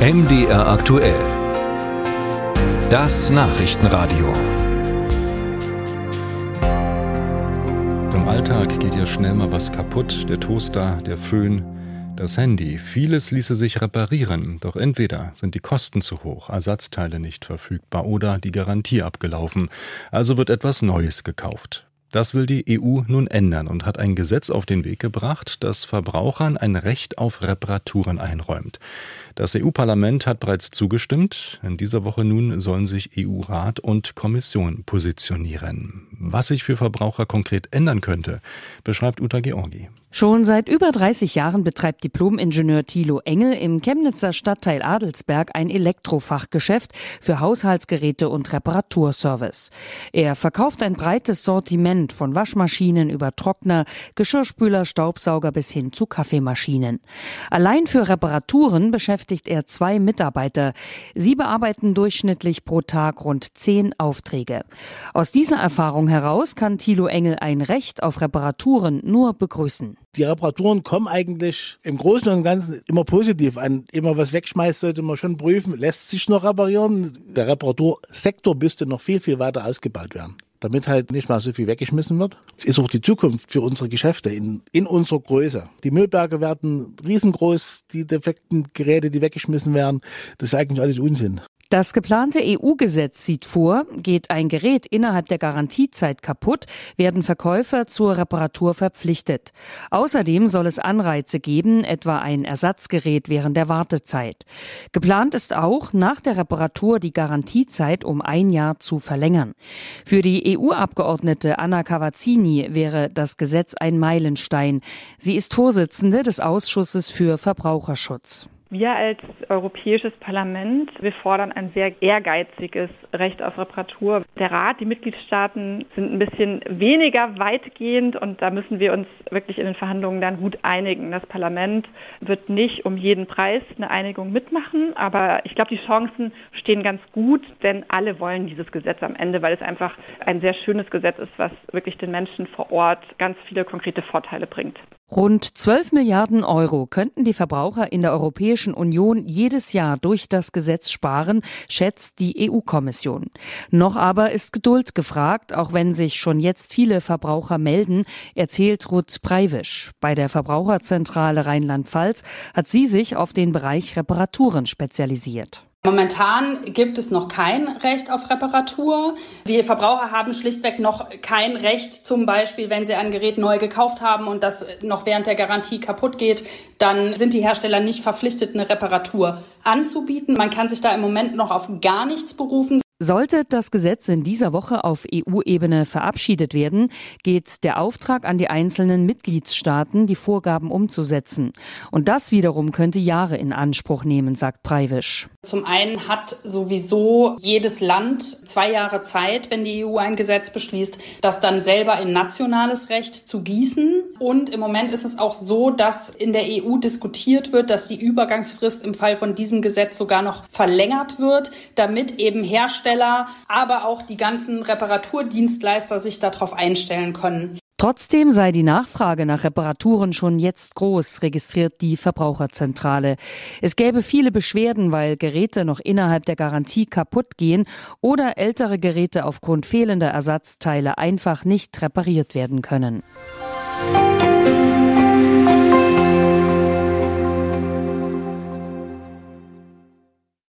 MDR aktuell. Das Nachrichtenradio. Im Alltag geht ja schnell mal was kaputt. Der Toaster, der Föhn, das Handy. Vieles ließe sich reparieren. Doch entweder sind die Kosten zu hoch, Ersatzteile nicht verfügbar oder die Garantie abgelaufen. Also wird etwas Neues gekauft. Das will die EU nun ändern und hat ein Gesetz auf den Weg gebracht, das Verbrauchern ein Recht auf Reparaturen einräumt. Das EU-Parlament hat bereits zugestimmt. In dieser Woche nun sollen sich EU-Rat und Kommission positionieren. Was sich für Verbraucher konkret ändern könnte, beschreibt Uta Georgi. Schon seit über 30 Jahren betreibt Diplom-Ingenieur Thilo Engel im Chemnitzer Stadtteil Adelsberg ein Elektrofachgeschäft für Haushaltsgeräte und Reparaturservice. Er verkauft ein breites Sortiment von Waschmaschinen über Trockner, Geschirrspüler, Staubsauger bis hin zu Kaffeemaschinen. Allein für Reparaturen beschäftigt er zwei Mitarbeiter. Sie bearbeiten durchschnittlich pro Tag rund zehn Aufträge. Aus dieser Erfahrung heraus kann Thilo Engel ein Recht auf Reparaturen nur begrüßen. Die Reparaturen kommen eigentlich im Großen und Ganzen immer positiv an. Immer was wegschmeißt, sollte man schon prüfen, lässt sich noch reparieren. Der Reparatursektor müsste noch viel, viel weiter ausgebaut werden damit halt nicht mal so viel weggeschmissen wird. Es ist auch die Zukunft für unsere Geschäfte in, in unserer Größe. Die Müllberge werden riesengroß, die defekten Geräte, die weggeschmissen werden, das ist eigentlich alles Unsinn. Das geplante EU-Gesetz sieht vor, geht ein Gerät innerhalb der Garantiezeit kaputt, werden Verkäufer zur Reparatur verpflichtet. Außerdem soll es Anreize geben, etwa ein Ersatzgerät während der Wartezeit. Geplant ist auch, nach der Reparatur die Garantiezeit um ein Jahr zu verlängern. Für die EU-Abgeordnete Anna Cavazzini wäre das Gesetz ein Meilenstein. Sie ist Vorsitzende des Ausschusses für Verbraucherschutz. Wir als Europäisches Parlament, wir fordern ein sehr ehrgeiziges Recht auf Reparatur. Der Rat, die Mitgliedstaaten sind ein bisschen weniger weitgehend und da müssen wir uns wirklich in den Verhandlungen dann gut einigen. Das Parlament wird nicht um jeden Preis eine Einigung mitmachen, aber ich glaube, die Chancen stehen ganz gut, denn alle wollen dieses Gesetz am Ende, weil es einfach ein sehr schönes Gesetz ist, was wirklich den Menschen vor Ort ganz viele konkrete Vorteile bringt. Rund 12 Milliarden Euro könnten die Verbraucher in der Europäischen Union jedes Jahr durch das Gesetz sparen, schätzt die EU-Kommission. Noch aber ist Geduld gefragt, auch wenn sich schon jetzt viele Verbraucher melden, erzählt Ruth Preiwisch. Bei der Verbraucherzentrale Rheinland-Pfalz hat sie sich auf den Bereich Reparaturen spezialisiert. Momentan gibt es noch kein Recht auf Reparatur. Die Verbraucher haben schlichtweg noch kein Recht, zum Beispiel, wenn sie ein Gerät neu gekauft haben und das noch während der Garantie kaputt geht, dann sind die Hersteller nicht verpflichtet, eine Reparatur anzubieten. Man kann sich da im Moment noch auf gar nichts berufen. Sollte das Gesetz in dieser Woche auf EU-Ebene verabschiedet werden, geht der Auftrag an die einzelnen Mitgliedstaaten, die Vorgaben umzusetzen. Und das wiederum könnte Jahre in Anspruch nehmen, sagt Preiwisch. Zum einen hat sowieso jedes Land zwei Jahre Zeit, wenn die EU ein Gesetz beschließt, das dann selber in nationales Recht zu gießen. Und im Moment ist es auch so, dass in der EU diskutiert wird, dass die Übergangsfrist im Fall von diesem Gesetz sogar noch verlängert wird, damit eben Hersteller Hersteller, aber auch die ganzen Reparaturdienstleister sich darauf einstellen können. Trotzdem sei die Nachfrage nach Reparaturen schon jetzt groß, registriert die Verbraucherzentrale. Es gäbe viele Beschwerden, weil Geräte noch innerhalb der Garantie kaputt gehen oder ältere Geräte aufgrund fehlender Ersatzteile einfach nicht repariert werden können. Musik